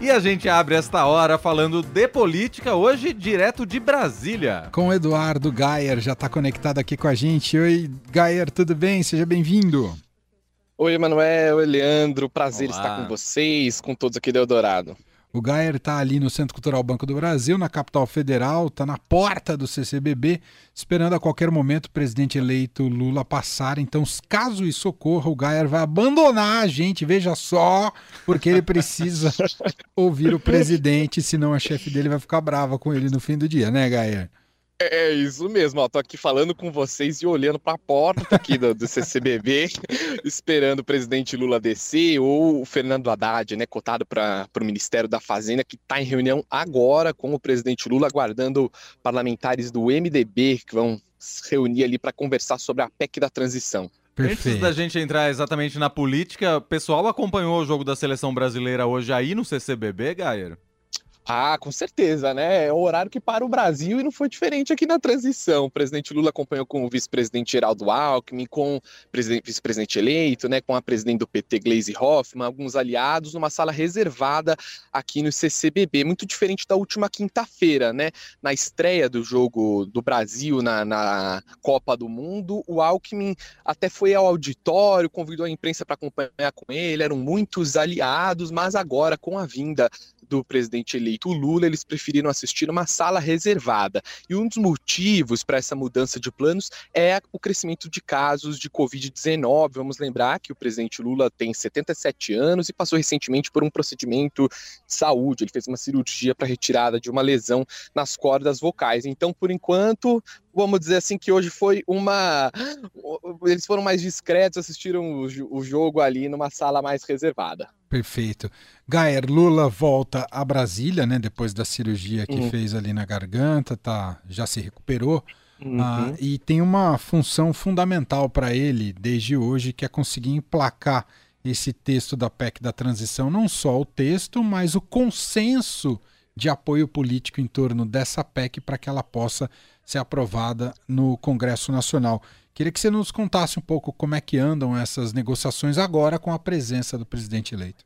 E a gente abre esta hora falando de política, hoje direto de Brasília. Com o Eduardo Gayer, já está conectado aqui com a gente. Oi, Gayer, tudo bem? Seja bem-vindo. Oi, Emanuel, Leandro. Prazer Olá. estar com vocês, com todos aqui do Eldorado. O Gayer está ali no Centro Cultural Banco do Brasil, na capital federal, está na porta do CCBB, esperando a qualquer momento o presidente eleito Lula passar. Então, caso isso ocorra, o Gayer vai abandonar a gente, veja só, porque ele precisa ouvir o presidente, senão a chefe dele vai ficar brava com ele no fim do dia, né, Gayer? É, é isso mesmo, ó. Tô aqui falando com vocês e olhando para a porta aqui do, do CCBB, esperando o presidente Lula descer ou o Fernando Haddad, né, cotado para o Ministério da Fazenda, que está em reunião agora com o presidente Lula, aguardando parlamentares do MDB que vão se reunir ali para conversar sobre a PEC da transição. Perfeito. Antes da gente entrar exatamente na política, o pessoal acompanhou o jogo da seleção brasileira hoje aí no CCBB, Gayer? Ah, com certeza, né? É o horário que para o Brasil e não foi diferente aqui na transição. O presidente Lula acompanhou com o vice-presidente Geraldo Alckmin, com o vice-presidente eleito, né, com a presidente do PT, Gleisi Hoffmann, alguns aliados, numa sala reservada aqui no CCBB. Muito diferente da última quinta-feira, né? Na estreia do jogo do Brasil na, na Copa do Mundo, o Alckmin até foi ao auditório, convidou a imprensa para acompanhar com ele, eram muitos aliados, mas agora, com a vinda do presidente eleito Lula, eles preferiram assistir uma sala reservada. E um dos motivos para essa mudança de planos é o crescimento de casos de Covid-19. Vamos lembrar que o presidente Lula tem 77 anos e passou recentemente por um procedimento de saúde. Ele fez uma cirurgia para retirada de uma lesão nas cordas vocais. Então, por enquanto, vamos dizer assim que hoje foi uma. Eles foram mais discretos, assistiram o, jogo ali numa sala mais reservada. Perfeito. Gaer, Lula volta a Brasília, né? Depois da cirurgia que uhum. fez ali na garganta, tá, já se recuperou. Uhum. Ah, e tem uma função fundamental para ele desde hoje, que é conseguir emplacar esse texto da PEC da transição, não só o texto, mas o consenso de apoio político em torno dessa PEC para que ela possa ser aprovada no Congresso Nacional. Queria que você nos contasse um pouco como é que andam essas negociações agora com a presença do presidente eleito.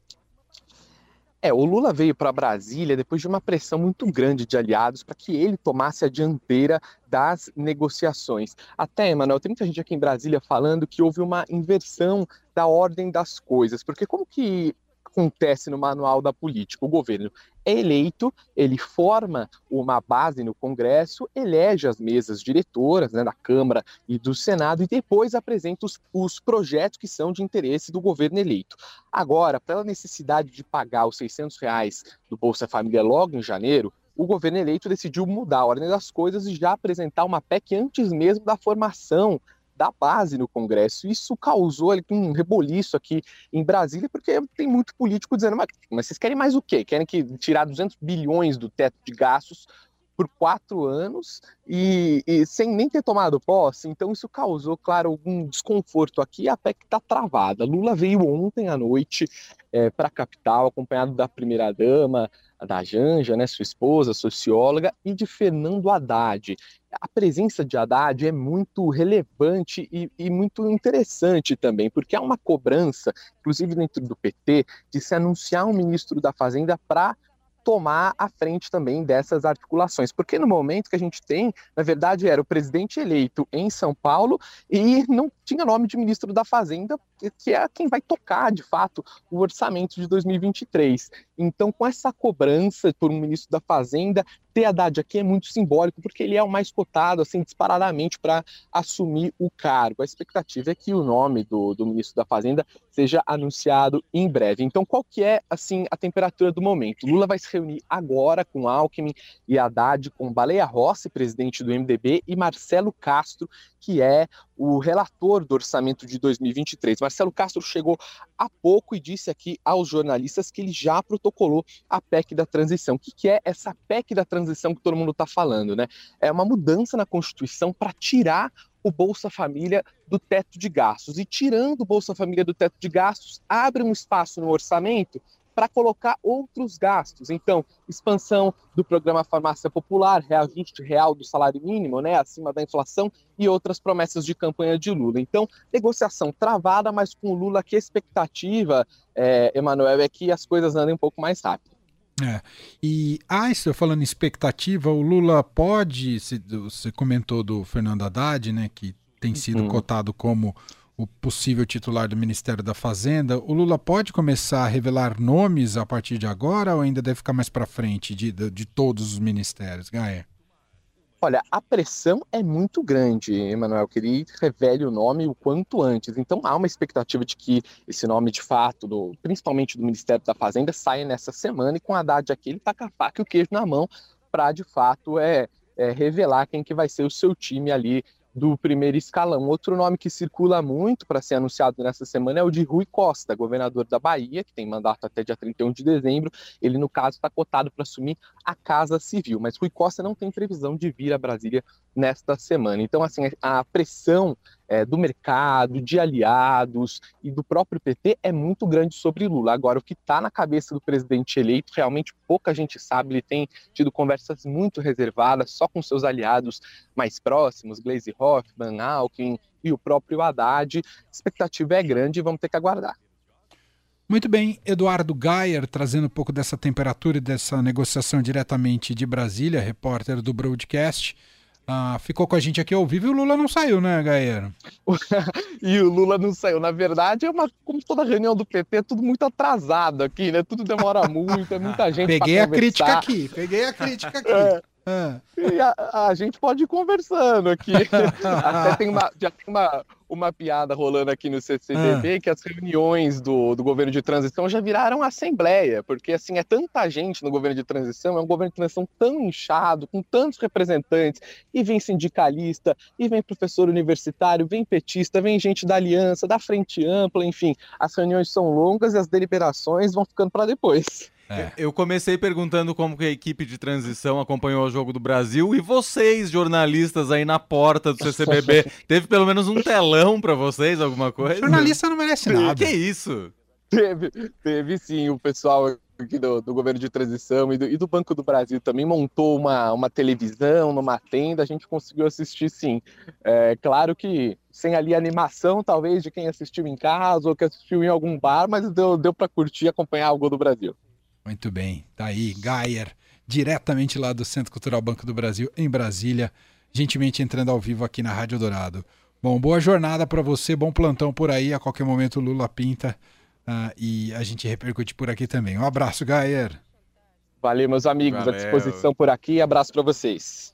É, o Lula veio para Brasília depois de uma pressão muito grande de aliados para que ele tomasse a dianteira das negociações. Até, Emanuel, tem muita gente aqui em Brasília falando que houve uma inversão da ordem das coisas, porque como que acontece no manual da política. O governo é eleito, ele forma uma base no Congresso, elege as mesas diretoras né, da Câmara e do Senado e depois apresenta os, os projetos que são de interesse do governo eleito. Agora, pela necessidade de pagar os 600 reais do Bolsa Família logo em janeiro, o governo eleito decidiu mudar a ordem das coisas e já apresentar uma PEC antes mesmo da formação da base no Congresso. Isso causou um reboliço aqui em Brasília, porque tem muito político dizendo, mas, mas vocês querem mais o quê? Querem que tirar 200 bilhões do teto de gastos por quatro anos e, e, sem nem ter tomado posse. Então isso causou, claro, algum desconforto aqui. A PEC está travada. Lula veio ontem à noite é, para a capital, acompanhado da primeira-dama, da Janja, né, sua esposa, socióloga, e de Fernando Haddad. A presença de Haddad é muito relevante e, e muito interessante também, porque há uma cobrança, inclusive dentro do PT, de se anunciar um ministro da Fazenda para tomar a frente também dessas articulações. Porque no momento que a gente tem, na verdade, era o presidente eleito em São Paulo e não tinha nome de ministro da Fazenda, que é quem vai tocar, de fato, o orçamento de 2023. Então, com essa cobrança por um ministro da Fazenda, ter Haddad aqui é muito simbólico, porque ele é o mais cotado, assim, disparadamente para assumir o cargo. A expectativa é que o nome do, do ministro da Fazenda seja anunciado em breve. Então, qual que é, assim, a temperatura do momento? Lula vai se reunir agora com Alckmin e Haddad, com Baleia Rossi, presidente do MDB, e Marcelo Castro, que é o relator do orçamento de 2023. Marcelo Castro chegou há pouco e disse aqui aos jornalistas que ele já protocolou a PEC da transição. O que, é essa PEC da transição que todo mundo está falando? Né? É uma mudança na Constituição para tirar o Bolsa Família do teto de gastos. E tirando o Bolsa Família do teto de gastos, abre um espaço no orçamento para colocar outros gastos. Então, expansão do programa Farmácia Popular, reajuste real do salário mínimo, né, acima da inflação e outras promessas de campanha de Lula. Então, negociação travada, mas com o Lula que a expectativa, é, Emanuel, é que as coisas andem um pouco mais rápido. É. E ah, estou falando em expectativa, o Lula pode, você comentou do Fernando Haddad, né, que tem sido uhum. cotado como o possível titular do Ministério da Fazenda, o Lula pode começar a revelar nomes a partir de agora ou ainda deve ficar mais para frente de, de, de, todos os ministérios, Gaia? Olha, a pressão é muito grande, Emanuel, que ele revele o nome o quanto antes. Então há uma expectativa de que esse nome, de fato, do, principalmente do Ministério da Fazenda, saia nessa semana e com a Haddad aqui ele tá com a faca e o queijo na mão para, de fato, é, é, revelar quem que vai ser o seu time ali do primeiro escalão. Outro nome que circula muito para ser anunciado nessa semana é o de Rui Costa, governador da Bahia, que tem mandato até dia 31 de dezembro. Ele, no caso, está cotado para assumir a Casa Civil, mas Rui Costa não tem previsão de vir a Brasília nesta semana. Então, assim, a pressão é, do mercado, de aliados e do próprio PT é muito grande sobre Lula. Agora, o que está na cabeça do presidente eleito, realmente pouca gente sabe. Ele tem tido conversas muito reservadas, só com seus aliados mais próximos, Gleisi Hoffmann, Alckmin e o próprio Haddad. A expectativa é grande e vamos ter que aguardar. Muito bem, Eduardo Gayer trazendo um pouco dessa temperatura e dessa negociação diretamente de Brasília, repórter do Broadcast. Ah, ficou com a gente aqui ao vivo e o Lula não saiu, né, Gaeiro? e o Lula não saiu. Na verdade, é uma, como toda reunião do PT, é tudo muito atrasado aqui, né? Tudo demora muito, é muita gente. Peguei a crítica aqui, peguei a crítica aqui. É. É. E a, a, gente pode ir conversando aqui. Até tem uma, já tem uma, uma piada rolando aqui no CCBB ah. que as reuniões do, do governo de transição já viraram assembleia, porque assim é tanta gente no governo de transição, é um governo de transição tão inchado, com tantos representantes, e vem sindicalista, e vem professor universitário, vem petista, vem gente da aliança, da frente ampla, enfim, as reuniões são longas e as deliberações vão ficando para depois. É. Eu comecei perguntando como que a equipe de transição acompanhou o jogo do Brasil e vocês, jornalistas aí na porta do CCBB, teve pelo menos um telão para vocês, alguma coisa? O jornalista não merece nada. Que isso? Teve, teve sim, o pessoal aqui do, do governo de transição e do, e do, Banco do Brasil também montou uma, uma televisão numa tenda, a gente conseguiu assistir sim. É claro que sem ali animação, talvez, de quem assistiu em casa ou que assistiu em algum bar, mas deu, deu para curtir e acompanhar o gol do Brasil. Muito bem, tá aí, Gayer, diretamente lá do Centro Cultural Banco do Brasil, em Brasília, gentilmente entrando ao vivo aqui na Rádio Dourado. Bom, boa jornada para você, bom plantão por aí, a qualquer momento o Lula pinta uh, e a gente repercute por aqui também. Um abraço, Gayer. Valeu, meus amigos, Valeu. à disposição por aqui, abraço para vocês.